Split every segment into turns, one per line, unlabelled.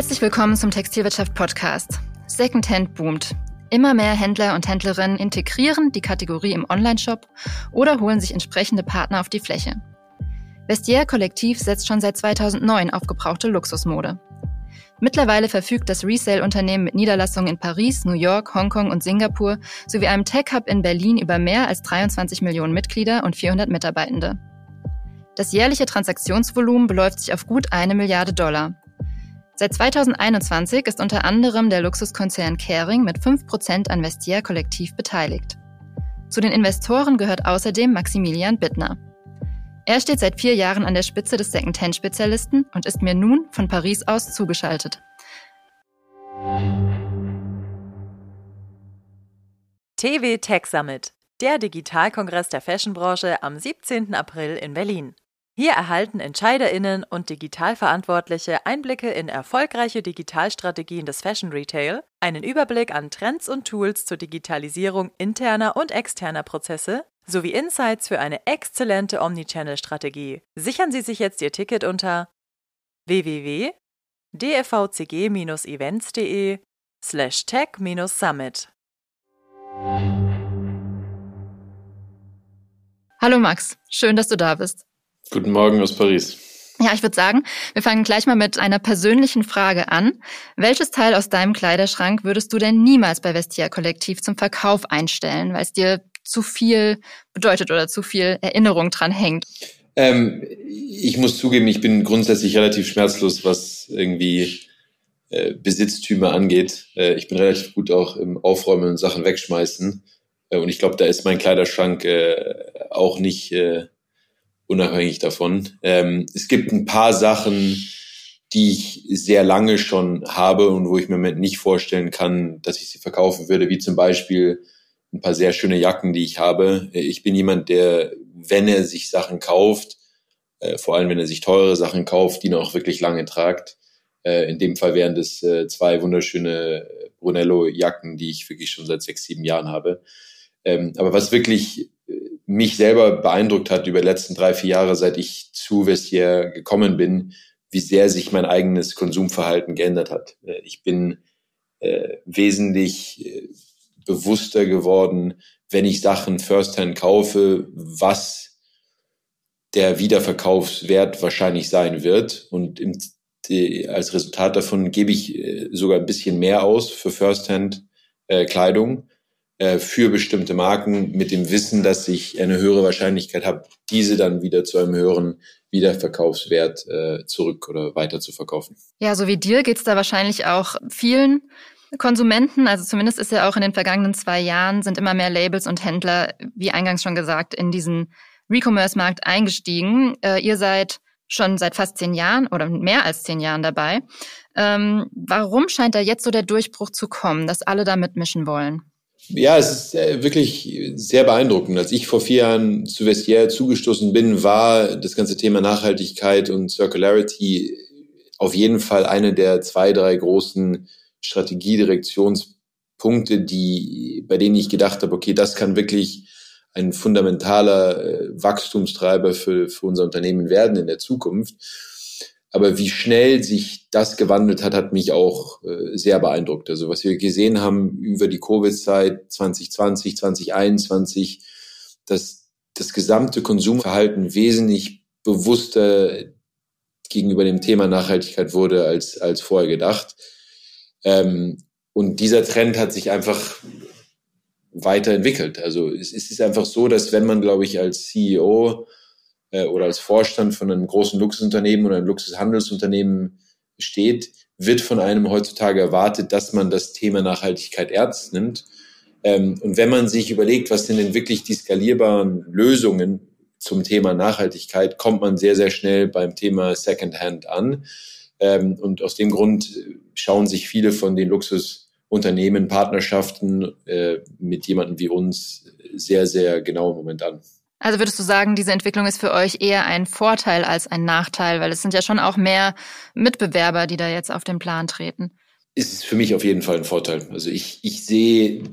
Herzlich willkommen zum Textilwirtschaft Podcast. Secondhand boomt. Immer mehr Händler und Händlerinnen integrieren die Kategorie im Onlineshop oder holen sich entsprechende Partner auf die Fläche. Vestiaire Kollektiv setzt schon seit 2009 auf gebrauchte Luxusmode. Mittlerweile verfügt das Resale-Unternehmen mit Niederlassungen in Paris, New York, Hongkong und Singapur sowie einem Tech-Hub in Berlin über mehr als 23 Millionen Mitglieder und 400 Mitarbeitende. Das jährliche Transaktionsvolumen beläuft sich auf gut eine Milliarde Dollar. Seit 2021 ist unter anderem der Luxuskonzern Kering mit 5% an Vestiaire Kollektiv beteiligt. Zu den Investoren gehört außerdem Maximilian Bittner. Er steht seit vier Jahren an der Spitze des Second-Hand-Spezialisten und ist mir nun von Paris aus zugeschaltet.
TV Tech Summit, der Digitalkongress der Fashionbranche am 17. April in Berlin. Hier erhalten EntscheiderInnen und Digitalverantwortliche Einblicke in erfolgreiche Digitalstrategien des Fashion Retail, einen Überblick an Trends und Tools zur Digitalisierung interner und externer Prozesse sowie Insights für eine exzellente Omnichannel-Strategie. Sichern Sie sich jetzt Ihr Ticket unter www.dfvcg-events.de slash tech-summit.
Hallo Max, schön, dass du da bist.
Guten Morgen aus Paris.
Ja, ich würde sagen, wir fangen gleich mal mit einer persönlichen Frage an. Welches Teil aus deinem Kleiderschrank würdest du denn niemals bei Vestia Kollektiv zum Verkauf einstellen, weil es dir zu viel bedeutet oder zu viel Erinnerung dran hängt?
Ähm, ich muss zugeben, ich bin grundsätzlich relativ schmerzlos, was irgendwie äh, Besitztümer angeht. Äh, ich bin relativ gut auch im Aufräumen und Sachen wegschmeißen. Äh, und ich glaube, da ist mein Kleiderschrank äh, auch nicht äh, unabhängig davon. Ähm, es gibt ein paar Sachen, die ich sehr lange schon habe und wo ich mir nicht vorstellen kann, dass ich sie verkaufen würde, wie zum Beispiel ein paar sehr schöne Jacken, die ich habe. Ich bin jemand, der, wenn er sich Sachen kauft, äh, vor allem wenn er sich teure Sachen kauft, die noch auch wirklich lange tragt. Äh, in dem Fall wären das äh, zwei wunderschöne Brunello-Jacken, die ich wirklich schon seit sechs, sieben Jahren habe. Ähm, aber was wirklich mich selber beeindruckt hat über die letzten drei, vier Jahre, seit ich zu Vestiaire gekommen bin, wie sehr sich mein eigenes Konsumverhalten geändert hat. Äh, ich bin äh, wesentlich äh, bewusster geworden, wenn ich Sachen firsthand kaufe, was der Wiederverkaufswert wahrscheinlich sein wird. Und im, die, als Resultat davon gebe ich äh, sogar ein bisschen mehr aus für Firsthand-Kleidung äh, für bestimmte Marken mit dem Wissen, dass ich eine höhere Wahrscheinlichkeit habe, diese dann wieder zu einem höheren Wiederverkaufswert äh, zurück oder weiter zu verkaufen.
Ja, so wie dir geht's da wahrscheinlich auch vielen Konsumenten, also zumindest ist ja auch in den vergangenen zwei Jahren, sind immer mehr Labels und Händler, wie eingangs schon gesagt, in diesen Recommerce-Markt eingestiegen. Äh, ihr seid schon seit fast zehn Jahren oder mehr als zehn Jahren dabei. Ähm, warum scheint da jetzt so der Durchbruch zu kommen, dass alle da mitmischen wollen?
Ja, es ist äh, wirklich sehr beeindruckend. Als ich vor vier Jahren zu Vestiaire zugestoßen bin, war das ganze Thema Nachhaltigkeit und Circularity auf jeden Fall eine der zwei, drei großen Strategiedirektionspunkte, die, bei denen ich gedacht habe, okay, das kann wirklich ein fundamentaler äh, Wachstumstreiber für, für unser Unternehmen werden in der Zukunft. Aber wie schnell sich das gewandelt hat, hat mich auch äh, sehr beeindruckt. Also was wir gesehen haben über die Covid-Zeit 2020, 2021, dass das gesamte Konsumverhalten wesentlich bewusster gegenüber dem Thema Nachhaltigkeit wurde als, als vorher gedacht. Ähm, und dieser Trend hat sich einfach weiterentwickelt. Also es, es ist einfach so, dass wenn man, glaube ich, als CEO äh, oder als Vorstand von einem großen Luxusunternehmen oder einem Luxushandelsunternehmen steht, wird von einem heutzutage erwartet, dass man das Thema Nachhaltigkeit ernst nimmt. Ähm, und wenn man sich überlegt, was sind denn wirklich die skalierbaren Lösungen zum Thema Nachhaltigkeit, kommt man sehr, sehr schnell beim Thema Secondhand an. Ähm, und aus dem Grund schauen sich viele von den Luxusunternehmen Partnerschaften äh, mit jemandem wie uns sehr, sehr genau im Moment an.
Also würdest du sagen, diese Entwicklung ist für euch eher ein Vorteil als ein Nachteil, weil es sind ja schon auch mehr Mitbewerber, die da jetzt auf den Plan treten.
Es ist für mich auf jeden Fall ein Vorteil. Also ich, ich sehe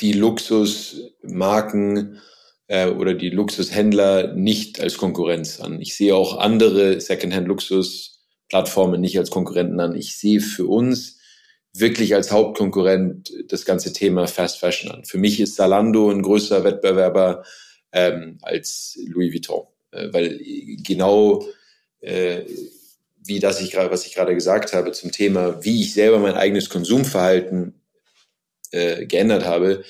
die Luxusmarken äh, oder die Luxushändler nicht als Konkurrenz an. Ich sehe auch andere Secondhand-Luxus Plattformen nicht als Konkurrenten an. Ich sehe für uns wirklich als Hauptkonkurrent das ganze Thema Fast Fashion an. Für mich ist Zalando ein größerer Wettbewerber ähm, als Louis Vuitton, äh, weil genau äh, wie das ich gerade, was ich gerade gesagt habe zum Thema, wie ich selber mein eigenes Konsumverhalten äh, geändert habe,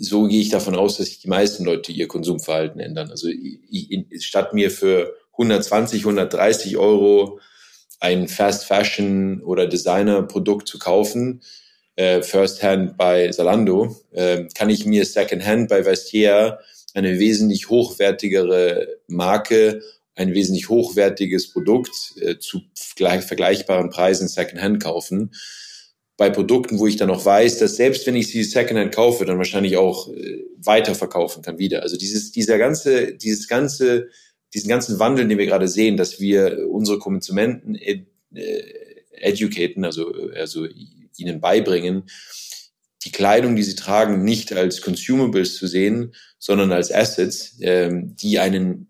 so gehe ich davon aus, dass die meisten Leute ihr Konsumverhalten ändern. Also ich, ich, statt mir für 120, 130 Euro ein Fast Fashion oder Designer Produkt zu kaufen, äh, First Hand bei Zalando, äh, kann ich mir Second Hand bei Vestiaire eine wesentlich hochwertigere Marke, ein wesentlich hochwertiges Produkt äh, zu gleich, vergleichbaren Preisen Second Hand kaufen. Bei Produkten, wo ich dann auch weiß, dass selbst wenn ich sie Second Hand kaufe, dann wahrscheinlich auch äh, weiterverkaufen kann wieder. Also dieses, dieser ganze, dieses ganze diesen ganzen Wandel, den wir gerade sehen, dass wir unsere Konsumenten ed, äh, educaten, also, also ihnen beibringen, die Kleidung, die sie tragen, nicht als Consumables zu sehen, sondern als Assets, ähm, die einen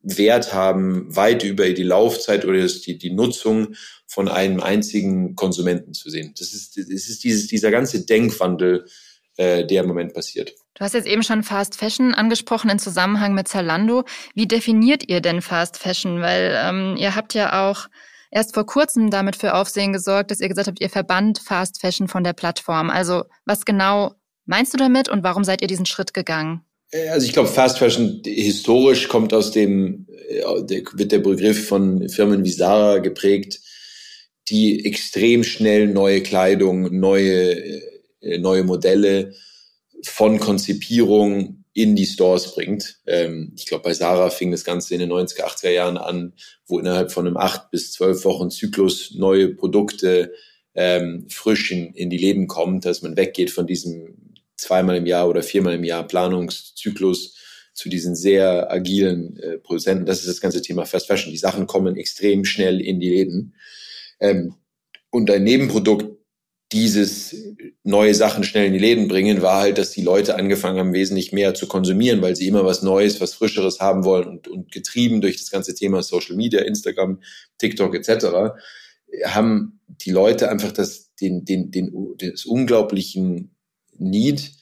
Wert haben, weit über die Laufzeit oder die, die Nutzung von einem einzigen Konsumenten zu sehen. Das ist, das ist dieses, dieser ganze Denkwandel, äh, der im Moment passiert.
Du hast jetzt eben schon Fast Fashion angesprochen in Zusammenhang mit Zalando. Wie definiert ihr denn Fast Fashion? Weil ähm, ihr habt ja auch erst vor kurzem damit für Aufsehen gesorgt, dass ihr gesagt habt, ihr verbannt Fast Fashion von der Plattform. Also was genau meinst du damit und warum seid ihr diesen Schritt gegangen?
Äh, also ich glaube, Fast Fashion historisch kommt aus dem, äh, wird der Begriff von Firmen wie Zara geprägt, die extrem schnell neue Kleidung, neue, äh, neue Modelle von Konzipierung in die Stores bringt. Ähm, ich glaube, bei Sarah fing das Ganze in den 90er, 80er Jahren an, wo innerhalb von einem acht bis zwölf Wochen Zyklus neue Produkte ähm, frisch in, in die Läden kommen, dass man weggeht von diesem zweimal im Jahr oder viermal im Jahr Planungszyklus zu diesen sehr agilen äh, Produzenten. Das ist das ganze Thema Fast Fashion. Die Sachen kommen extrem schnell in die Läden. Ähm, und ein Nebenprodukt dieses neue Sachen schnell in die Läden bringen, war halt, dass die Leute angefangen haben, wesentlich mehr zu konsumieren, weil sie immer was Neues, was Frischeres haben wollen und, und getrieben durch das ganze Thema Social Media, Instagram, TikTok etc., haben die Leute einfach das, den, den, den, das unglaublichen Need,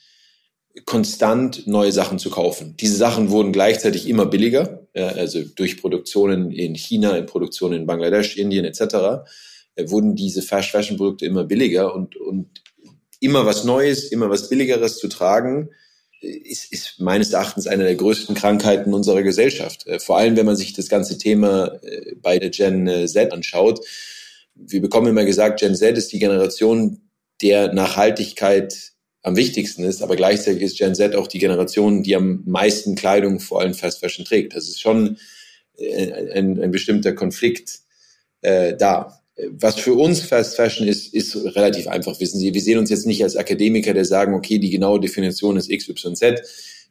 konstant neue Sachen zu kaufen. Diese Sachen wurden gleichzeitig immer billiger, also durch Produktionen in China, in Produktionen in Bangladesch, Indien etc wurden diese Fast Fashion Produkte immer billiger und, und immer was Neues, immer was Billigeres zu tragen, äh, ist, ist meines Erachtens eine der größten Krankheiten unserer Gesellschaft. Äh, vor allem, wenn man sich das ganze Thema bei der Gen Z anschaut. Wir bekommen immer gesagt, Gen Z ist die Generation, der Nachhaltigkeit am wichtigsten ist, aber gleichzeitig ist Gen Z auch die Generation, die am meisten Kleidung, vor allem Fast Fashion trägt. Das ist schon ein, ein bestimmter Konflikt äh, da was für uns Fast Fashion ist, ist relativ einfach, wissen Sie. Wir sehen uns jetzt nicht als Akademiker, der sagen, okay, die genaue Definition ist XYZ.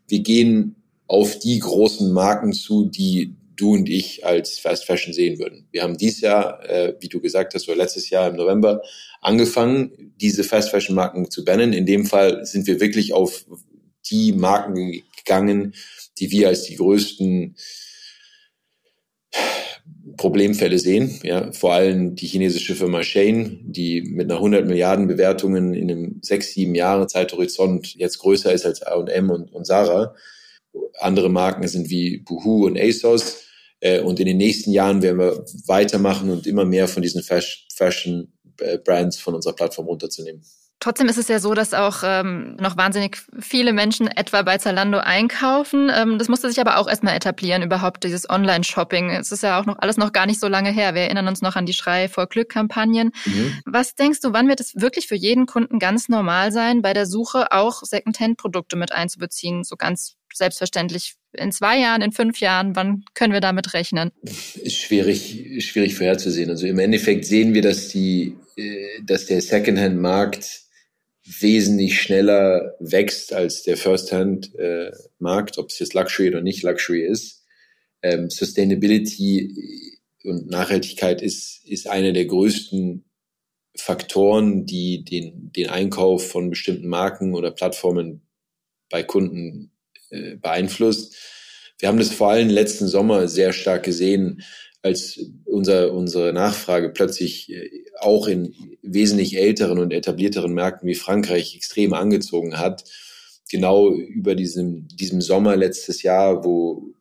Wir gehen auf die großen Marken zu, die du und ich als Fast Fashion sehen würden. Wir haben dieses Jahr, äh, wie du gesagt hast, oder letztes Jahr im November angefangen, diese Fast Fashion Marken zu bannen. In dem Fall sind wir wirklich auf die Marken gegangen, die wir als die größten Problemfälle sehen. Ja, vor allem die chinesische Firma Shane, die mit einer 100 Milliarden Bewertungen in einem sechs, sieben Jahre Zeithorizont jetzt größer ist als A&M und, und Sarah. Andere Marken sind wie Boohoo und ASOS. Äh, und in den nächsten Jahren werden wir weitermachen und immer mehr von diesen Fashion Brands von unserer Plattform runterzunehmen.
Trotzdem ist es ja so, dass auch ähm, noch wahnsinnig viele Menschen etwa bei Zalando einkaufen. Ähm, das musste sich aber auch erstmal etablieren, überhaupt dieses Online-Shopping. Es ist ja auch noch alles noch gar nicht so lange her. Wir erinnern uns noch an die Schrei vor Glück-Kampagnen. Mhm. Was denkst du, wann wird es wirklich für jeden Kunden ganz normal sein, bei der Suche auch Secondhand-Produkte mit einzubeziehen? So ganz selbstverständlich in zwei Jahren, in fünf Jahren, wann können wir damit rechnen?
Ist schwierig, schwierig vorherzusehen. Also im Endeffekt sehen wir, dass die, äh, dass der Secondhand-Markt wesentlich schneller wächst als der First-Hand-Markt, ob es jetzt Luxury oder nicht Luxury ist. Ähm, Sustainability und Nachhaltigkeit ist, ist einer der größten Faktoren, die den, den Einkauf von bestimmten Marken oder Plattformen bei Kunden äh, beeinflusst. Wir haben das vor allem letzten Sommer sehr stark gesehen, als unser, unsere Nachfrage plötzlich äh, auch in wesentlich älteren und etablierteren Märkten wie Frankreich extrem angezogen hat, genau über diesem, diesem Sommer letztes Jahr, wo,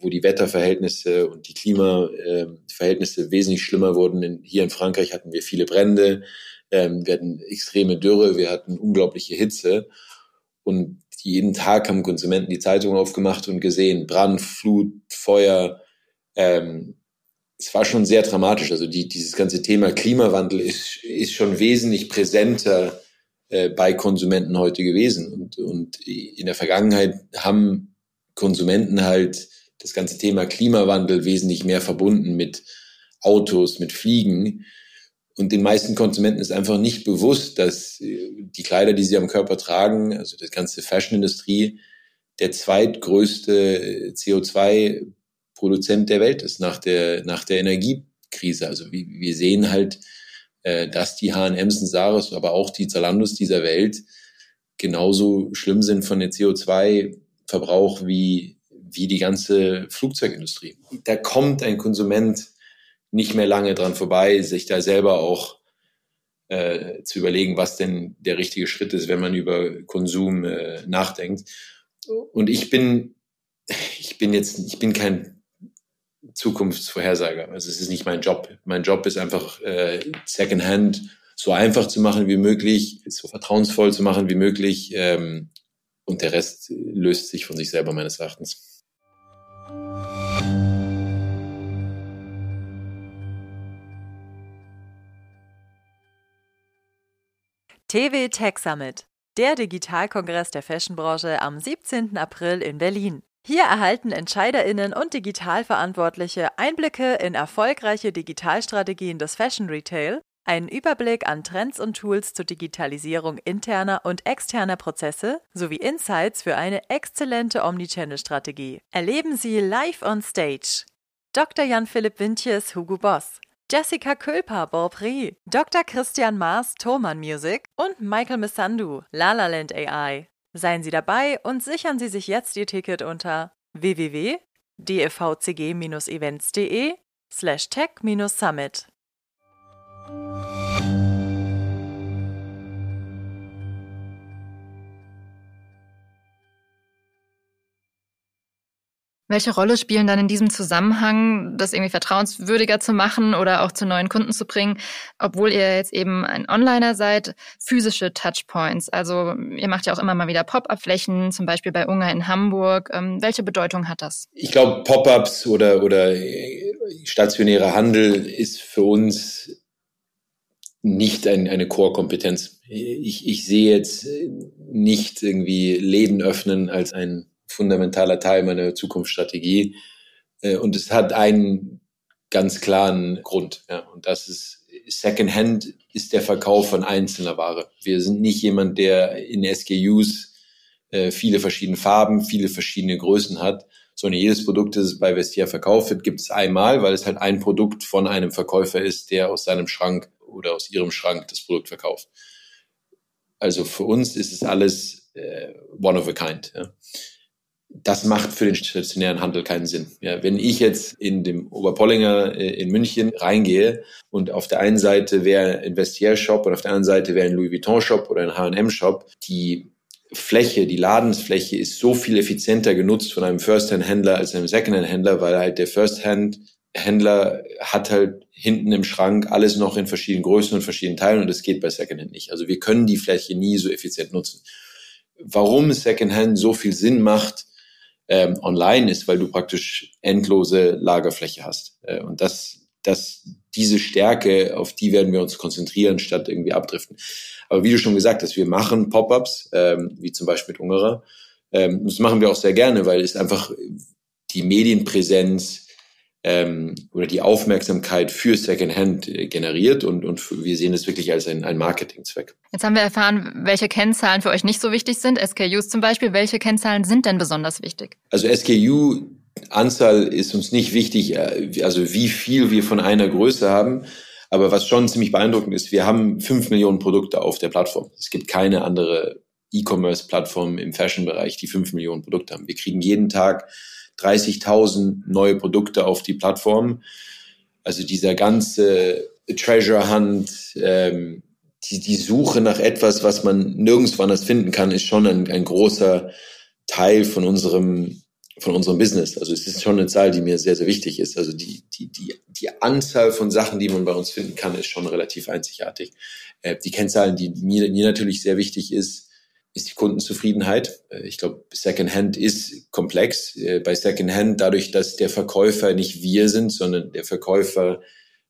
wo die Wetterverhältnisse und die Klimaverhältnisse wesentlich schlimmer wurden. Hier in Frankreich hatten wir viele Brände, ähm, wir hatten extreme Dürre, wir hatten unglaubliche Hitze. Und jeden Tag haben Konsumenten die Zeitung aufgemacht und gesehen, Brand, Flut, Feuer. Ähm, es war schon sehr dramatisch. Also die, dieses ganze Thema Klimawandel ist, ist schon wesentlich präsenter äh, bei Konsumenten heute gewesen. Und, und in der Vergangenheit haben Konsumenten halt das ganze Thema Klimawandel wesentlich mehr verbunden mit Autos, mit Fliegen. Und den meisten Konsumenten ist einfach nicht bewusst, dass äh, die Kleider, die sie am Körper tragen, also die ganze Fashionindustrie, der zweitgrößte äh, CO2 Produzent der Welt ist nach der, nach der Energiekrise. Also wie, wir sehen halt, äh, dass die H&Ms und Saris, aber auch die Zalandos dieser Welt genauso schlimm sind von der CO2-Verbrauch wie, wie die ganze Flugzeugindustrie. Da kommt ein Konsument nicht mehr lange dran vorbei, sich da selber auch äh, zu überlegen, was denn der richtige Schritt ist, wenn man über Konsum äh, nachdenkt. Und ich bin, ich bin jetzt, ich bin kein Zukunftsvorhersager. Also es ist nicht mein Job. Mein Job ist einfach äh, Secondhand so einfach zu machen wie möglich, so vertrauensvoll zu machen wie möglich. Ähm, und der Rest löst sich von sich selber meines Erachtens.
TV Tech Summit, der Digitalkongress der Fashionbranche am 17. April in Berlin. Hier erhalten Entscheiderinnen und Digitalverantwortliche Einblicke in erfolgreiche Digitalstrategien des Fashion Retail, einen Überblick an Trends und Tools zur Digitalisierung interner und externer Prozesse sowie Insights für eine exzellente Omnichannel-Strategie. Erleben Sie live on stage Dr. Jan-Philipp Wintjes, Hugo Boss, Jessica Külper, Borprix, Dr. Christian Maas, Thoman Music und Michael Missandu, Lalaland AI. Seien Sie dabei und sichern Sie sich jetzt Ihr Ticket unter www.dfvcg-events.de slash tech-summit.
Welche Rolle spielen dann in diesem Zusammenhang, das irgendwie vertrauenswürdiger zu machen oder auch zu neuen Kunden zu bringen, obwohl ihr jetzt eben ein Onliner seid, physische Touchpoints? Also ihr macht ja auch immer mal wieder Pop-up-Flächen, zum Beispiel bei Unger in Hamburg. Ähm, welche Bedeutung hat das?
Ich glaube, Pop-ups oder, oder stationärer Handel ist für uns nicht ein, eine Core-Kompetenz. Ich, ich sehe jetzt nicht irgendwie Läden öffnen als ein fundamentaler Teil meiner Zukunftsstrategie. Äh, und es hat einen ganz klaren Grund. Ja, und das ist Secondhand ist der Verkauf von einzelner Ware. Wir sind nicht jemand, der in SKUs äh, viele verschiedene Farben, viele verschiedene Größen hat, sondern jedes Produkt, das bei Vestia verkauft wird, gibt es einmal, weil es halt ein Produkt von einem Verkäufer ist, der aus seinem Schrank oder aus ihrem Schrank das Produkt verkauft. Also für uns ist es alles äh, one of a kind. Ja das macht für den stationären Handel keinen Sinn. Ja, wenn ich jetzt in dem Oberpollinger äh, in München reingehe und auf der einen Seite wäre ein Vestiaire-Shop und auf der anderen Seite wäre ein Louis Vuitton-Shop oder ein H&M-Shop, die Fläche, die Ladensfläche ist so viel effizienter genutzt von einem First-Hand-Händler als einem Second-Hand-Händler, weil halt der First-Hand-Händler hat halt hinten im Schrank alles noch in verschiedenen Größen und verschiedenen Teilen und das geht bei Second-Hand nicht. Also wir können die Fläche nie so effizient nutzen. Warum Second-Hand so viel Sinn macht, ähm, online ist, weil du praktisch endlose Lagerfläche hast. Äh, und das, das, diese Stärke, auf die werden wir uns konzentrieren, statt irgendwie abdriften. Aber wie du schon gesagt hast, wir machen Pop-ups, ähm, wie zum Beispiel mit Ungerer. Ähm, das machen wir auch sehr gerne, weil es einfach die Medienpräsenz, ähm, oder die Aufmerksamkeit für Secondhand äh, generiert und, und wir sehen es wirklich als ein, ein Marketingzweck.
Jetzt haben wir erfahren, welche Kennzahlen für euch nicht so wichtig sind, SKUs zum Beispiel. Welche Kennzahlen sind denn besonders wichtig?
Also SKU Anzahl ist uns nicht wichtig, äh, also wie viel wir von einer Größe haben. Aber was schon ziemlich beeindruckend ist, wir haben fünf Millionen Produkte auf der Plattform. Es gibt keine andere E-Commerce-Plattform im Fashion-Bereich, die fünf Millionen Produkte haben. Wir kriegen jeden Tag 30.000 neue Produkte auf die Plattform. Also dieser ganze Treasure Hunt, ähm, die, die Suche nach etwas, was man nirgendwo anders finden kann, ist schon ein, ein großer Teil von unserem von unserem Business. Also es ist schon eine Zahl, die mir sehr, sehr wichtig ist. Also die, die, die, die Anzahl von Sachen, die man bei uns finden kann, ist schon relativ einzigartig. Äh, die Kennzahlen, die mir, mir natürlich sehr wichtig ist, ist die Kundenzufriedenheit. Äh, ich glaube, Secondhand ist komplex. Äh, bei Secondhand, dadurch, dass der Verkäufer nicht wir sind, sondern der Verkäufer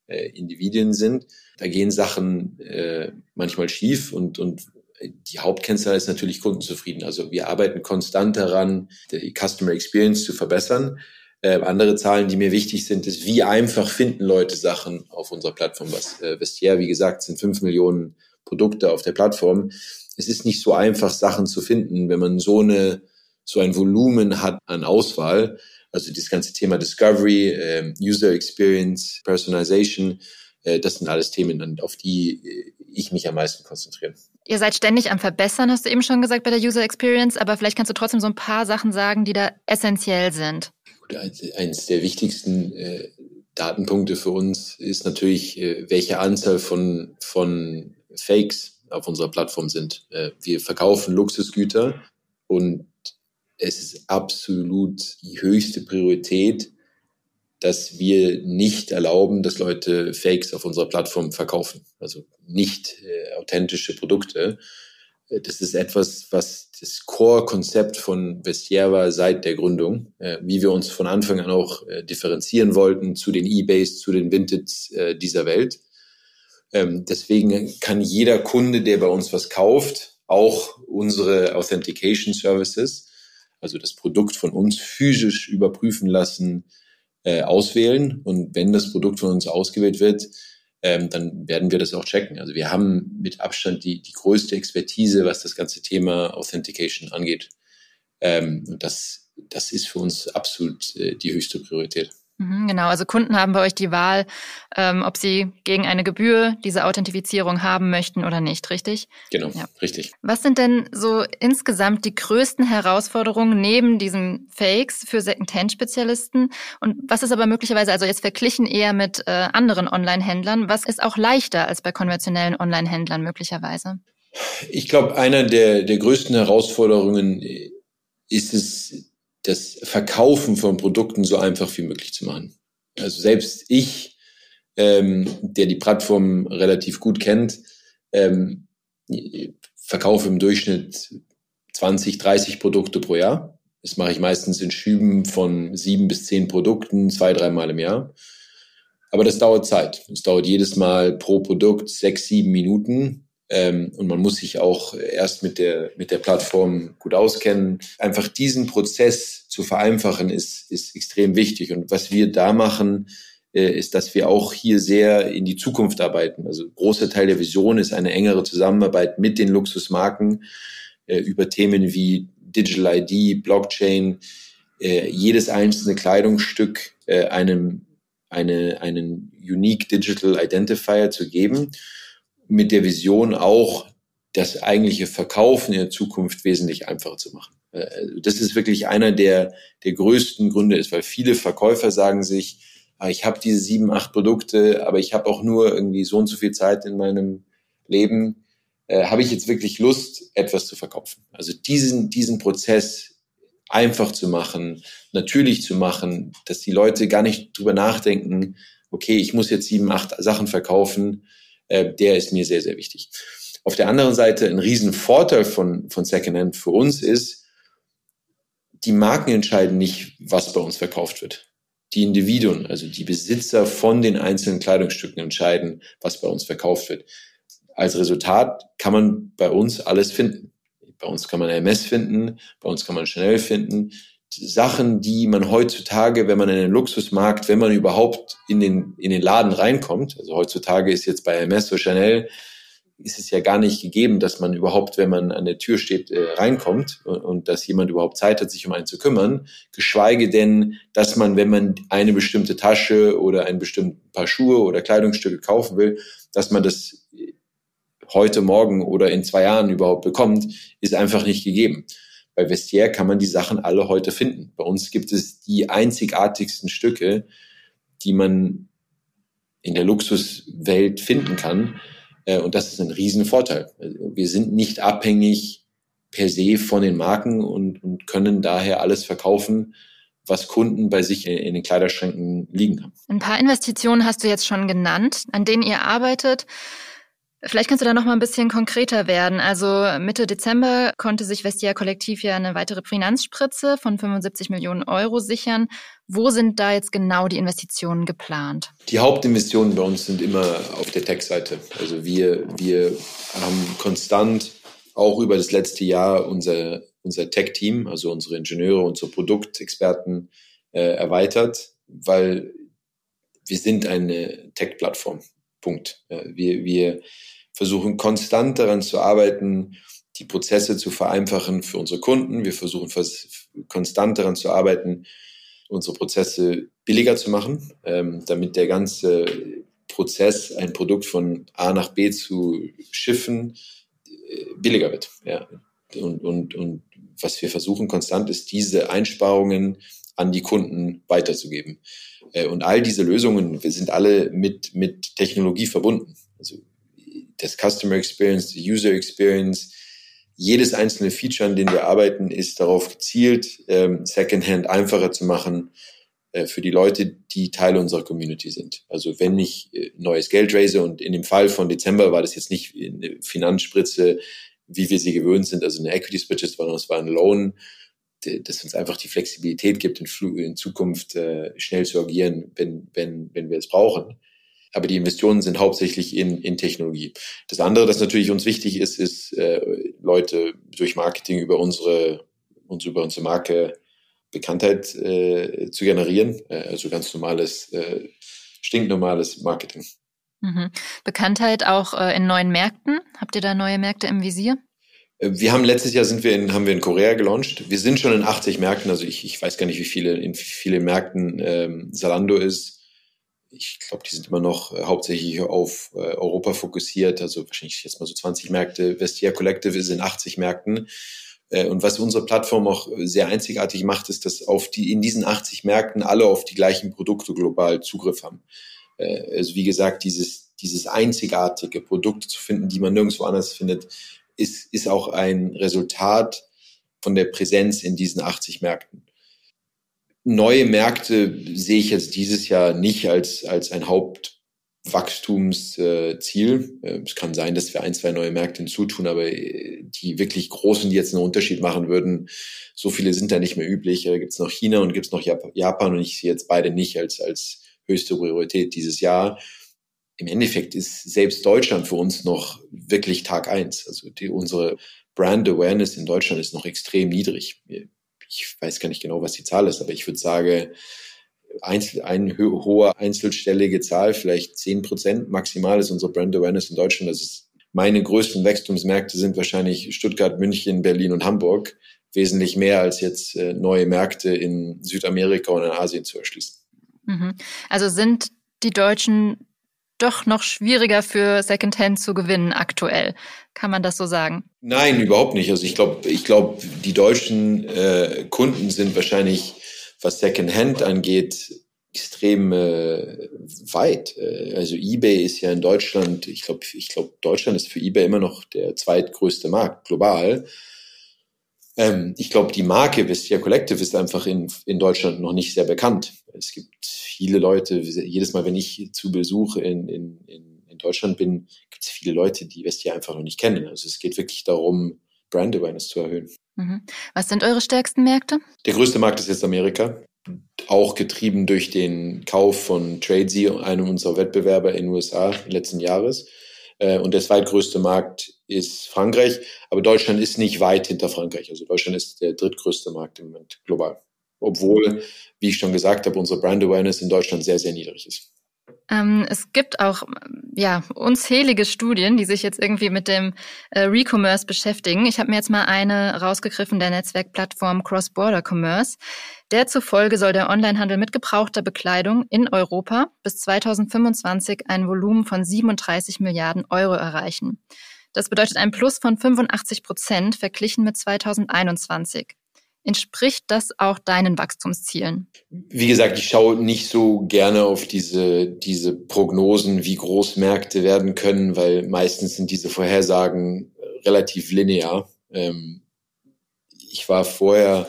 äh, Individuen sind, da gehen Sachen äh, manchmal schief und, und die Hauptkennzahl ist natürlich kundenzufrieden. Also wir arbeiten konstant daran, die Customer Experience zu verbessern. Äh, andere Zahlen, die mir wichtig sind, ist, wie einfach finden Leute Sachen auf unserer Plattform. Was äh, Vestiaire, wie gesagt, sind fünf Millionen Produkte auf der Plattform. Es ist nicht so einfach, Sachen zu finden, wenn man so eine so ein Volumen hat an Auswahl. Also das ganze Thema Discovery, äh, User Experience, Personalization, äh, das sind alles Themen, auf die äh, ich mich am meisten konzentriere.
Ihr seid ständig am Verbessern, hast du eben schon gesagt, bei der User Experience, aber vielleicht kannst du trotzdem so ein paar Sachen sagen, die da essentiell sind.
Eines der wichtigsten äh, Datenpunkte für uns ist natürlich, äh, welche Anzahl von, von Fakes auf unserer Plattform sind. Äh, wir verkaufen Luxusgüter und es ist absolut die höchste Priorität, dass wir nicht erlauben, dass Leute Fakes auf unserer Plattform verkaufen. Also nicht äh, authentische Produkte. Äh, das ist etwas, was das Core-Konzept von Vestiaire war seit der Gründung, äh, wie wir uns von Anfang an auch äh, differenzieren wollten zu den Ebays, zu den Vintage äh, dieser Welt. Ähm, deswegen kann jeder Kunde, der bei uns was kauft, auch unsere Authentication Services, also das Produkt von uns physisch überprüfen lassen, äh, auswählen. Und wenn das Produkt von uns ausgewählt wird, ähm, dann werden wir das auch checken. Also wir haben mit Abstand die, die größte Expertise, was das ganze Thema Authentication angeht. Ähm, und das, das ist für uns absolut äh, die höchste Priorität.
Mhm, genau, also Kunden haben bei euch die Wahl, ähm, ob sie gegen eine Gebühr diese Authentifizierung haben möchten oder nicht, richtig?
Genau, ja. richtig.
Was sind denn so insgesamt die größten Herausforderungen neben diesen Fakes für Second-Hand-Spezialisten? Und was ist aber möglicherweise, also jetzt verglichen eher mit äh, anderen Online-Händlern, was ist auch leichter als bei konventionellen Online-Händlern möglicherweise?
Ich glaube, einer der, der größten Herausforderungen ist es, das Verkaufen von Produkten so einfach wie möglich zu machen. Also selbst ich, ähm, der die Plattform relativ gut kennt, ähm, verkaufe im Durchschnitt 20, 30 Produkte pro Jahr. Das mache ich meistens in Schüben von sieben bis zehn Produkten, zwei, dreimal im Jahr. Aber das dauert Zeit. Es dauert jedes Mal pro Produkt sechs, sieben Minuten. Ähm, und man muss sich auch erst mit der, mit der Plattform gut auskennen. Einfach diesen Prozess zu vereinfachen ist, ist extrem wichtig. Und was wir da machen, äh, ist, dass wir auch hier sehr in die Zukunft arbeiten. Also großer Teil der Vision ist eine engere Zusammenarbeit mit den Luxusmarken äh, über Themen wie Digital ID, Blockchain, äh, jedes einzelne Kleidungsstück äh, einem eine, einen Unique Digital Identifier zu geben mit der Vision auch, das eigentliche Verkaufen in der Zukunft wesentlich einfacher zu machen. Äh, das ist wirklich einer der, der größten Gründe ist, weil viele Verkäufer sagen sich, ah, ich habe diese sieben, acht Produkte, aber ich habe auch nur irgendwie so und so viel Zeit in meinem Leben. Äh, habe ich jetzt wirklich Lust, etwas zu verkaufen? Also diesen, diesen Prozess einfach zu machen, natürlich zu machen, dass die Leute gar nicht drüber nachdenken, okay, ich muss jetzt sieben, acht Sachen verkaufen, äh, der ist mir sehr, sehr wichtig. Auf der anderen Seite ein Riesenvorteil von, von Secondhand für uns ist, die Marken entscheiden nicht, was bei uns verkauft wird. Die Individuen, also die Besitzer von den einzelnen Kleidungsstücken entscheiden, was bei uns verkauft wird. Als Resultat kann man bei uns alles finden. Bei uns kann man MS finden, bei uns kann man Chanel finden, Sachen, die man heutzutage, wenn man in den Luxusmarkt, wenn man überhaupt in den, in den Laden reinkommt, also heutzutage ist jetzt bei Hermes oder Chanel, ist es ja gar nicht gegeben, dass man überhaupt, wenn man an der Tür steht, äh, reinkommt und, und dass jemand überhaupt Zeit hat, sich um einen zu kümmern. Geschweige denn, dass man, wenn man eine bestimmte Tasche oder ein bestimmtes Paar Schuhe oder Kleidungsstücke kaufen will, dass man das heute, morgen oder in zwei Jahren überhaupt bekommt, ist einfach nicht gegeben. Bei Vestiaire kann man die Sachen alle heute finden. Bei uns gibt es die einzigartigsten Stücke, die man in der Luxuswelt finden kann. Äh, und das ist ein Riesenvorteil. Wir sind nicht abhängig per se von den Marken und, und können daher alles verkaufen, was Kunden bei sich in den Kleiderschränken liegen haben.
Ein paar Investitionen hast du jetzt schon genannt, an denen ihr arbeitet. Vielleicht kannst du da noch mal ein bisschen konkreter werden. Also Mitte Dezember konnte sich Vestia Kollektiv ja eine weitere Finanzspritze von 75 Millionen Euro sichern. Wo sind da jetzt genau die Investitionen geplant?
Die Hauptinvestitionen bei uns sind immer auf der Tech-Seite. Also wir, wir haben konstant auch über das letzte Jahr unser, unser Tech-Team, also unsere Ingenieure, unsere Produktexperten äh, erweitert, weil wir sind eine Tech-Plattform. Punkt. Wir, wir versuchen konstant daran zu arbeiten, die Prozesse zu vereinfachen für unsere Kunden. Wir versuchen konstant daran zu arbeiten, unsere Prozesse billiger zu machen, ähm, damit der ganze Prozess, ein Produkt von A nach B zu schiffen, äh, billiger wird. Ja. Und, und, und was wir versuchen konstant ist, diese Einsparungen an die Kunden weiterzugeben. Äh, und all diese Lösungen, sind alle mit, mit Technologie verbunden. Also das Customer Experience, die User Experience, jedes einzelne Feature, an dem wir arbeiten, ist darauf gezielt, ähm, Secondhand einfacher zu machen äh, für die Leute, die Teil unserer Community sind. Also wenn ich äh, neues Geld raise und in dem Fall von Dezember war das jetzt nicht eine Finanzspritze, wie wir sie gewöhnt sind, also eine Equity Spritze, sondern es war ein Loan, das uns einfach die Flexibilität gibt, in, in Zukunft äh, schnell zu agieren, wenn, wenn, wenn wir es brauchen. Aber die Investitionen sind hauptsächlich in, in Technologie. Das andere, das natürlich uns wichtig ist, ist äh, Leute durch Marketing über unsere, uns über unsere Marke Bekanntheit äh, zu generieren. Äh, also ganz normales, äh, stinknormales Marketing.
Mhm. Bekanntheit auch äh, in neuen Märkten. Habt ihr da neue Märkte im Visier?
Äh, wir haben letztes Jahr sind wir in, haben wir in Korea gelauncht. Wir sind schon in 80 Märkten, also ich, ich weiß gar nicht, wie viele in wie viele Märkten ähm, Zalando ist ich glaube, die sind immer noch äh, hauptsächlich auf äh, Europa fokussiert, also wahrscheinlich jetzt mal so 20 Märkte. Vestia Collective ist in 80 Märkten. Äh, und was unsere Plattform auch sehr einzigartig macht, ist, dass auf die, in diesen 80 Märkten alle auf die gleichen Produkte global Zugriff haben. Äh, also wie gesagt, dieses, dieses einzigartige Produkte zu finden, die man nirgendwo anders findet, ist, ist auch ein Resultat von der Präsenz in diesen 80 Märkten neue Märkte sehe ich jetzt dieses Jahr nicht als, als ein Hauptwachstumsziel. Äh, es kann sein, dass wir ein, zwei neue Märkte hinzutun, aber äh, die wirklich großen, die jetzt einen Unterschied machen würden, so viele sind da nicht mehr üblich. Da gibt es noch China und gibt es noch Japan und ich sehe jetzt beide nicht als, als höchste Priorität dieses Jahr. Im Endeffekt ist selbst Deutschland für uns noch wirklich Tag eins. Also die, unsere Brand Awareness in Deutschland ist noch extrem niedrig. Wir, ich weiß gar nicht genau, was die Zahl ist, aber ich würde sagen, Einzel, eine hohe einzelstellige Zahl, vielleicht zehn Prozent maximal ist unsere Brand Awareness in Deutschland. Das ist meine größten Wachstumsmärkte sind wahrscheinlich Stuttgart, München, Berlin und Hamburg. Wesentlich mehr als jetzt äh, neue Märkte in Südamerika und in Asien zu erschließen.
Mhm. Also sind die Deutschen doch noch schwieriger für Secondhand zu gewinnen aktuell. Kann man das so sagen?
Nein, überhaupt nicht. Also ich glaube, ich glaube, die deutschen äh, Kunden sind wahrscheinlich, was Secondhand angeht, extrem äh, weit. Äh, also eBay ist ja in Deutschland, ich glaube, ich glaube, Deutschland ist für eBay immer noch der zweitgrößte Markt global. Ähm, ich glaube, die Marke Vestia Collective ist einfach in, in Deutschland noch nicht sehr bekannt. Es gibt viele Leute, jedes Mal, wenn ich zu Besuch in, in, in Deutschland bin, gibt es viele Leute, die Vestia einfach noch nicht kennen. Also es geht wirklich darum, Brand Awareness zu erhöhen.
Mhm. Was sind eure stärksten Märkte?
Der größte Markt ist jetzt Amerika, auch getrieben durch den Kauf von Tradesy, einem unserer Wettbewerber in den USA letzten Jahres. Äh, und der zweitgrößte Markt ist Frankreich. Aber Deutschland ist nicht weit hinter Frankreich. Also Deutschland ist der drittgrößte Markt im Moment global. Obwohl, wie ich schon gesagt habe, unsere Brand Awareness in Deutschland sehr, sehr niedrig ist.
Ähm, es gibt auch ja unzählige Studien, die sich jetzt irgendwie mit dem äh, Recommerce beschäftigen. Ich habe mir jetzt mal eine rausgegriffen der Netzwerkplattform Cross Border Commerce. Der zufolge soll der Onlinehandel mit gebrauchter Bekleidung in Europa bis 2025 ein Volumen von 37 Milliarden Euro erreichen. Das bedeutet ein Plus von 85 Prozent verglichen mit 2021. Entspricht das auch deinen Wachstumszielen?
Wie gesagt, ich schaue nicht so gerne auf diese, diese Prognosen, wie groß Märkte werden können, weil meistens sind diese Vorhersagen relativ linear. Ähm, ich war vorher,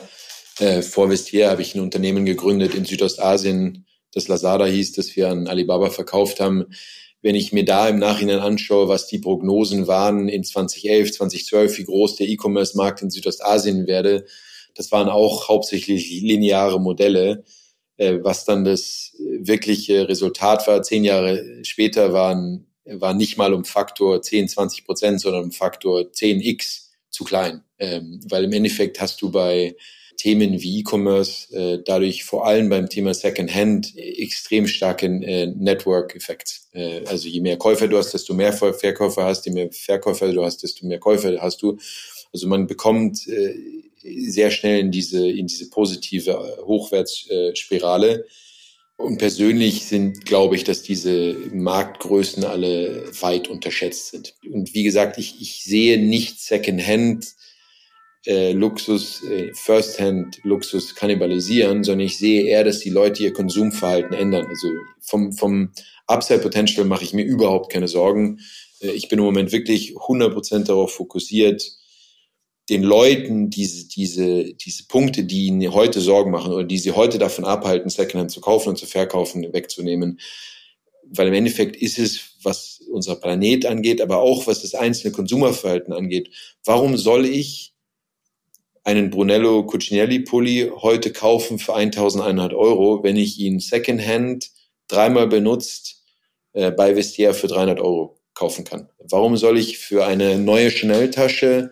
äh, vor Vestier habe ich ein Unternehmen gegründet in Südostasien, das Lazada hieß, das wir an Alibaba verkauft haben. Wenn ich mir da im Nachhinein anschaue, was die Prognosen waren in 2011, 2012, wie groß der E-Commerce-Markt in Südostasien werde, das waren auch hauptsächlich lineare Modelle. Äh, was dann das wirkliche Resultat war, zehn Jahre später waren, war nicht mal um Faktor 10, 20 Prozent, sondern um Faktor 10x zu klein. Ähm, weil im Endeffekt hast du bei Themen wie E-Commerce äh, dadurch vor allem beim Thema Secondhand extrem starken äh, Network-Effekt. Äh, also je mehr Käufer du hast, desto mehr Verkäufer hast, je mehr Verkäufer du hast, desto mehr Käufer hast du. Also man bekommt äh, sehr schnell in diese, in diese positive äh, Hochwärtsspirale. Und persönlich sind, glaube ich, dass diese Marktgrößen alle weit unterschätzt sind. Und wie gesagt, ich, ich sehe nicht Secondhand äh, Luxus, äh, Firsthand Luxus kannibalisieren, sondern ich sehe eher, dass die Leute ihr Konsumverhalten ändern. Also vom, vom Upside Potential mache ich mir überhaupt keine Sorgen. Äh, ich bin im Moment wirklich 100% darauf fokussiert, den Leuten diese, diese, diese Punkte, die ihnen heute Sorgen machen oder die sie heute davon abhalten, Secondhand zu kaufen und zu verkaufen, wegzunehmen. Weil im Endeffekt ist es, was unser Planet angeht, aber auch was das einzelne Konsumerverhalten angeht. Warum soll ich einen Brunello Cucinelli Pulli heute kaufen für 1100 Euro, wenn ich ihn Secondhand dreimal benutzt äh, bei Vestiaire für 300 Euro kaufen kann? Warum soll ich für eine neue Chanel-Tasche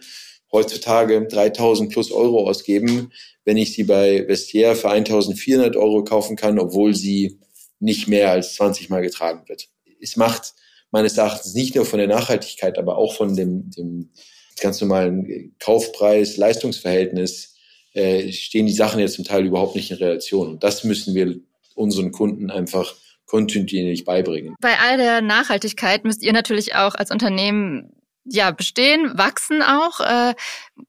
heutzutage 3000 plus Euro ausgeben, wenn ich sie bei Vestiaire für 1400 Euro kaufen kann, obwohl sie nicht mehr als 20 Mal getragen wird. Es macht meines Erachtens nicht nur von der Nachhaltigkeit, aber auch von dem, dem ganz normalen Kaufpreis-Leistungsverhältnis äh, stehen die Sachen jetzt zum Teil überhaupt nicht in Relation. Und das müssen wir unseren Kunden einfach kontinuierlich beibringen.
Bei all der Nachhaltigkeit müsst ihr natürlich auch als Unternehmen ja, bestehen, wachsen auch. Äh,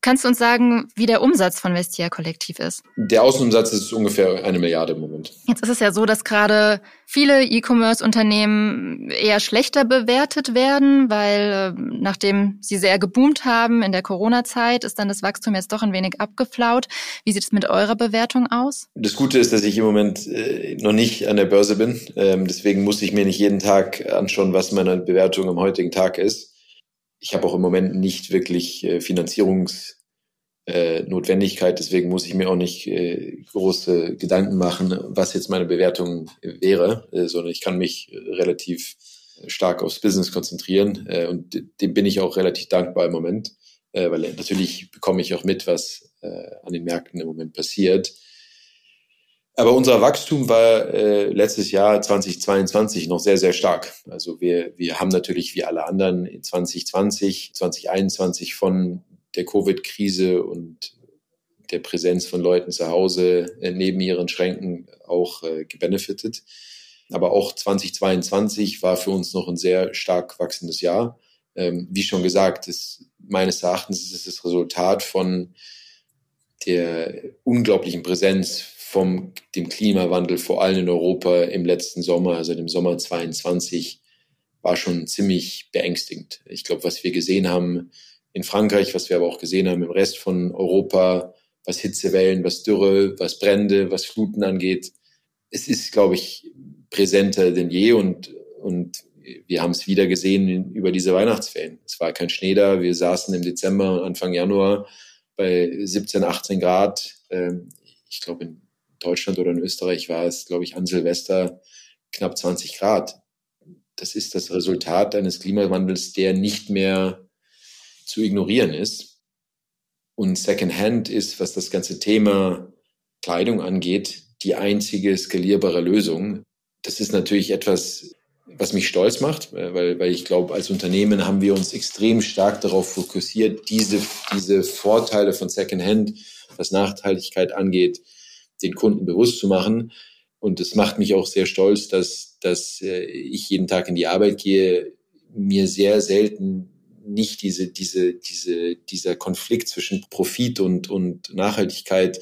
kannst du uns sagen, wie der Umsatz von Vestia Kollektiv ist?
Der Außenumsatz ist ungefähr eine Milliarde im Moment.
Jetzt ist es ja so, dass gerade viele E-Commerce-Unternehmen eher schlechter bewertet werden, weil äh, nachdem sie sehr geboomt haben in der Corona-Zeit, ist dann das Wachstum jetzt doch ein wenig abgeflaut. Wie sieht es mit eurer Bewertung aus?
Das Gute ist, dass ich im Moment äh, noch nicht an der Börse bin. Ähm, deswegen muss ich mir nicht jeden Tag anschauen, was meine Bewertung am heutigen Tag ist ich habe auch im Moment nicht wirklich äh, Finanzierungsnotwendigkeit, äh, deswegen muss ich mir auch nicht äh, große Gedanken machen, was jetzt meine Bewertung wäre, äh, sondern ich kann mich relativ stark aufs Business konzentrieren äh, und dem bin ich auch relativ dankbar im Moment, äh, weil natürlich bekomme ich auch mit, was äh, an den Märkten im Moment passiert. Aber unser Wachstum war äh, letztes Jahr 2022 noch sehr, sehr stark. Also wir, wir haben natürlich wie alle anderen in 2020, 2021 von der Covid-Krise und der Präsenz von Leuten zu Hause äh, neben ihren Schränken auch äh, gebenefitet. Aber auch 2022 war für uns noch ein sehr stark wachsendes Jahr. Ähm, wie schon gesagt, ist, meines Erachtens ist es das Resultat von der unglaublichen Präsenz vom dem Klimawandel, vor allem in Europa im letzten Sommer, also dem Sommer 22, war schon ziemlich beängstigend. Ich glaube, was wir gesehen haben in Frankreich, was wir aber auch gesehen haben im Rest von Europa, was Hitzewellen, was Dürre, was Brände, was Fluten angeht, es ist, glaube ich, präsenter denn je und, und wir haben es wieder gesehen über diese Weihnachtsferien. Es war kein Schnee da. Wir saßen im Dezember und Anfang Januar bei 17, 18 Grad. Ähm, ich glaube, in Deutschland oder in Österreich war es, glaube ich, an Silvester knapp 20 Grad. Das ist das Resultat eines Klimawandels, der nicht mehr zu ignorieren ist. Und Secondhand ist, was das ganze Thema Kleidung angeht, die einzige skalierbare Lösung. Das ist natürlich etwas, was mich stolz macht, weil, weil ich glaube, als Unternehmen haben wir uns extrem stark darauf fokussiert, diese, diese Vorteile von Secondhand, was Nachhaltigkeit angeht, den Kunden bewusst zu machen. Und es macht mich auch sehr stolz, dass, dass äh, ich jeden Tag in die Arbeit gehe, mir sehr selten nicht diese, diese, diese, dieser Konflikt zwischen Profit und, und Nachhaltigkeit.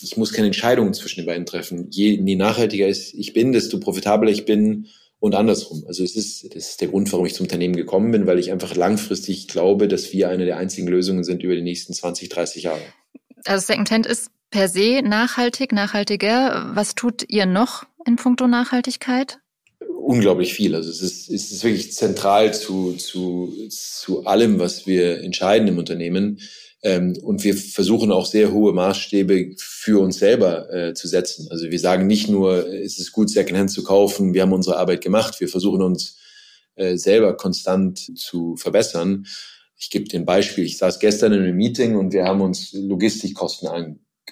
Ich muss keine Entscheidungen zwischen den beiden treffen. Je, je nachhaltiger ich bin, desto profitabler ich bin und andersrum. Also es ist, das ist der Grund, warum ich zum Unternehmen gekommen bin, weil ich einfach langfristig glaube, dass wir eine der einzigen Lösungen sind über die nächsten 20, 30 Jahre.
Also Secondhand ist per se nachhaltig, nachhaltiger. Was tut ihr noch in puncto Nachhaltigkeit?
unglaublich viel. Also es ist, es ist wirklich zentral zu, zu, zu allem, was wir entscheiden im Unternehmen. Ähm, und wir versuchen auch sehr hohe Maßstäbe für uns selber äh, zu setzen. Also wir sagen nicht nur, es ist gut, Secondhand zu kaufen, wir haben unsere Arbeit gemacht. Wir versuchen uns äh, selber konstant zu verbessern. Ich gebe dir ein Beispiel. Ich saß gestern in einem Meeting und wir haben uns Logistikkosten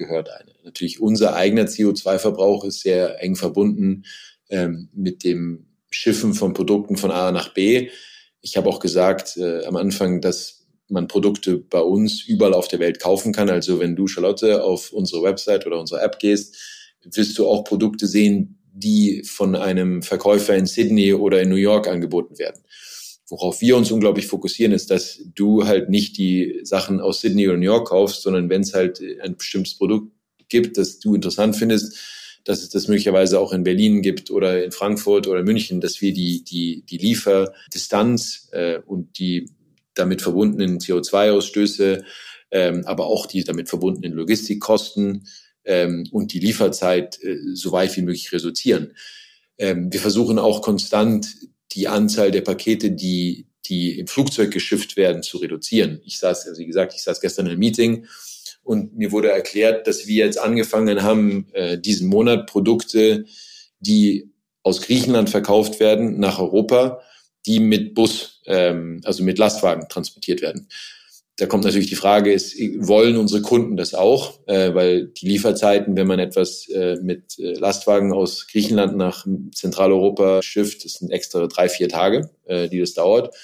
angehört. Natürlich unser eigener CO2-Verbrauch ist sehr eng verbunden ähm, mit dem Schiffen von Produkten von A nach B. Ich habe auch gesagt äh, am Anfang, dass man Produkte bei uns überall auf der Welt kaufen kann. Also wenn du, Charlotte, auf unsere Website oder unsere App gehst, wirst du auch Produkte sehen, die von einem Verkäufer in Sydney oder in New York angeboten werden. Worauf wir uns unglaublich fokussieren, ist, dass du halt nicht die Sachen aus Sydney oder New York kaufst, sondern wenn es halt ein bestimmtes Produkt gibt, das du interessant findest, dass es das möglicherweise auch in Berlin gibt oder in Frankfurt oder München, dass wir die, die, die Lieferdistanz äh, und die damit verbundenen CO2-Ausstöße, ähm, aber auch die damit verbundenen Logistikkosten ähm, und die Lieferzeit äh, so weit wie möglich reduzieren. Ähm, wir versuchen auch konstant die Anzahl der Pakete, die, die im Flugzeug geschifft werden, zu reduzieren. Ich saß, also wie gesagt, ich saß gestern in einem Meeting und mir wurde erklärt, dass wir jetzt angefangen haben, äh, diesen Monat Produkte, die aus Griechenland verkauft werden, nach Europa, die mit Bus, ähm, also mit Lastwagen transportiert werden. Da kommt natürlich die Frage, ist, wollen unsere Kunden das auch? Äh, weil die Lieferzeiten, wenn man etwas äh, mit äh, Lastwagen aus Griechenland nach Zentraleuropa schifft, das sind extra drei, vier Tage, äh, die das dauert.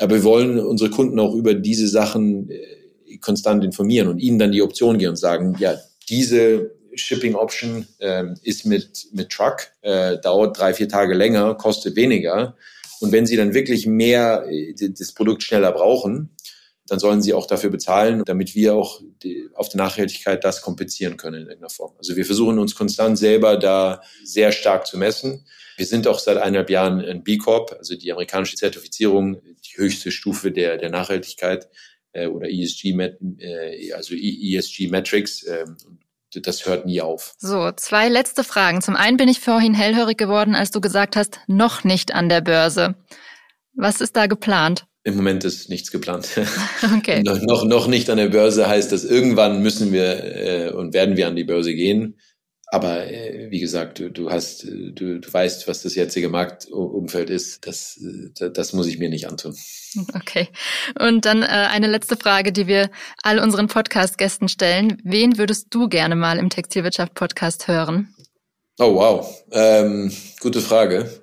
Aber wir wollen unsere Kunden auch über diese Sachen äh, konstant informieren und ihnen dann die Option geben und sagen, ja, diese Shipping Option äh, ist mit, mit Truck, äh, dauert drei, vier Tage länger, kostet weniger. Und wenn sie dann wirklich mehr äh, das Produkt schneller brauchen, dann sollen sie auch dafür bezahlen, damit wir auch die, auf die Nachhaltigkeit das kompensieren können in irgendeiner Form. Also wir versuchen uns konstant selber da sehr stark zu messen. Wir sind auch seit eineinhalb Jahren ein B Corp, also die amerikanische Zertifizierung, die höchste Stufe der, der Nachhaltigkeit äh, oder ESG, äh, also ESG Metrics. Äh, das hört nie auf.
So, zwei letzte Fragen. Zum einen bin ich vorhin hellhörig geworden, als du gesagt hast, noch nicht an der Börse. Was ist da geplant?
Im Moment ist nichts geplant. Okay. noch, noch, noch nicht an der Börse heißt das, irgendwann müssen wir äh, und werden wir an die Börse gehen. Aber äh, wie gesagt, du, du hast, du, du weißt, was das jetzige Marktumfeld ist. Das, äh, das muss ich mir nicht antun.
Okay. Und dann äh, eine letzte Frage, die wir all unseren Podcast-Gästen stellen. Wen würdest du gerne mal im Textilwirtschaft-Podcast hören?
Oh wow, ähm, gute Frage.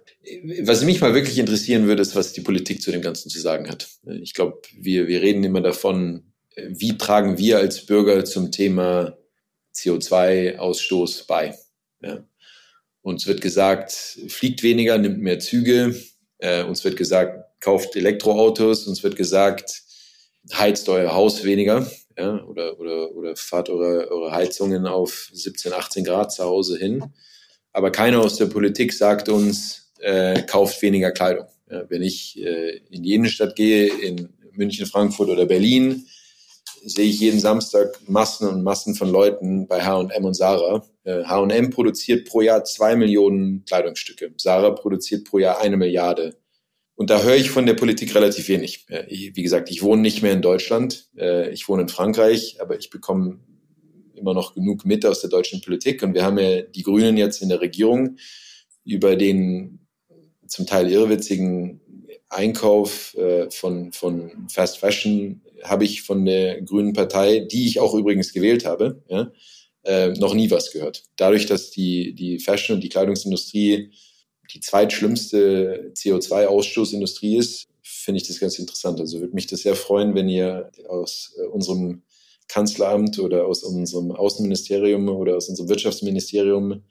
Was mich mal wirklich interessieren würde, ist, was die Politik zu dem Ganzen zu sagen hat. Ich glaube, wir, wir reden immer davon, wie tragen wir als Bürger zum Thema CO2-Ausstoß bei. Ja. Uns wird gesagt, fliegt weniger, nimmt mehr Züge. Äh, uns wird gesagt, kauft Elektroautos. Uns wird gesagt, heizt euer Haus weniger. Ja, oder, oder, oder fahrt eure, eure Heizungen auf 17, 18 Grad zu Hause hin. Aber keiner aus der Politik sagt uns, äh, kauft weniger Kleidung. Ja, wenn ich äh, in die Innenstadt gehe, in München, Frankfurt oder Berlin, sehe ich jeden Samstag Massen und Massen von Leuten bei H&M und Sarah. H&M produziert pro Jahr zwei Millionen Kleidungsstücke. Sarah produziert pro Jahr eine Milliarde. Und da höre ich von der Politik relativ wenig. Wie gesagt, ich wohne nicht mehr in Deutschland. Äh, ich wohne in Frankreich, aber ich bekomme immer noch genug mit aus der deutschen Politik. Und wir haben ja die Grünen jetzt in der Regierung über den zum Teil irrwitzigen Einkauf äh, von, von Fast Fashion habe ich von der Grünen Partei, die ich auch übrigens gewählt habe, ja, äh, noch nie was gehört. Dadurch, dass die, die Fashion- und die Kleidungsindustrie die zweitschlimmste CO2-Ausstoßindustrie ist, finde ich das ganz interessant. Also würde mich das sehr freuen, wenn ihr aus äh, unserem Kanzleramt oder aus unserem Außenministerium oder aus unserem Wirtschaftsministerium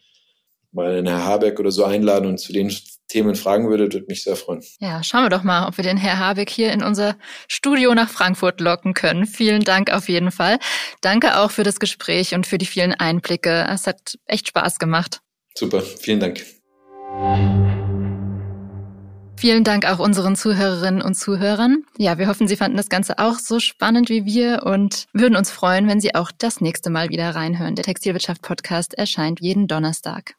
mal einen Herr Habeck oder so einladen und zu denen Themen fragen würdet, würde mich sehr freuen.
Ja, schauen wir doch mal, ob wir den Herr Habeck hier in unser Studio nach Frankfurt locken können. Vielen Dank auf jeden Fall. Danke auch für das Gespräch und für die vielen Einblicke. Es hat echt Spaß gemacht.
Super, vielen Dank.
Vielen Dank auch unseren Zuhörerinnen und Zuhörern. Ja, wir hoffen, Sie fanden das Ganze auch so spannend wie wir und würden uns freuen, wenn Sie auch das nächste Mal wieder reinhören. Der Textilwirtschaft Podcast erscheint jeden Donnerstag.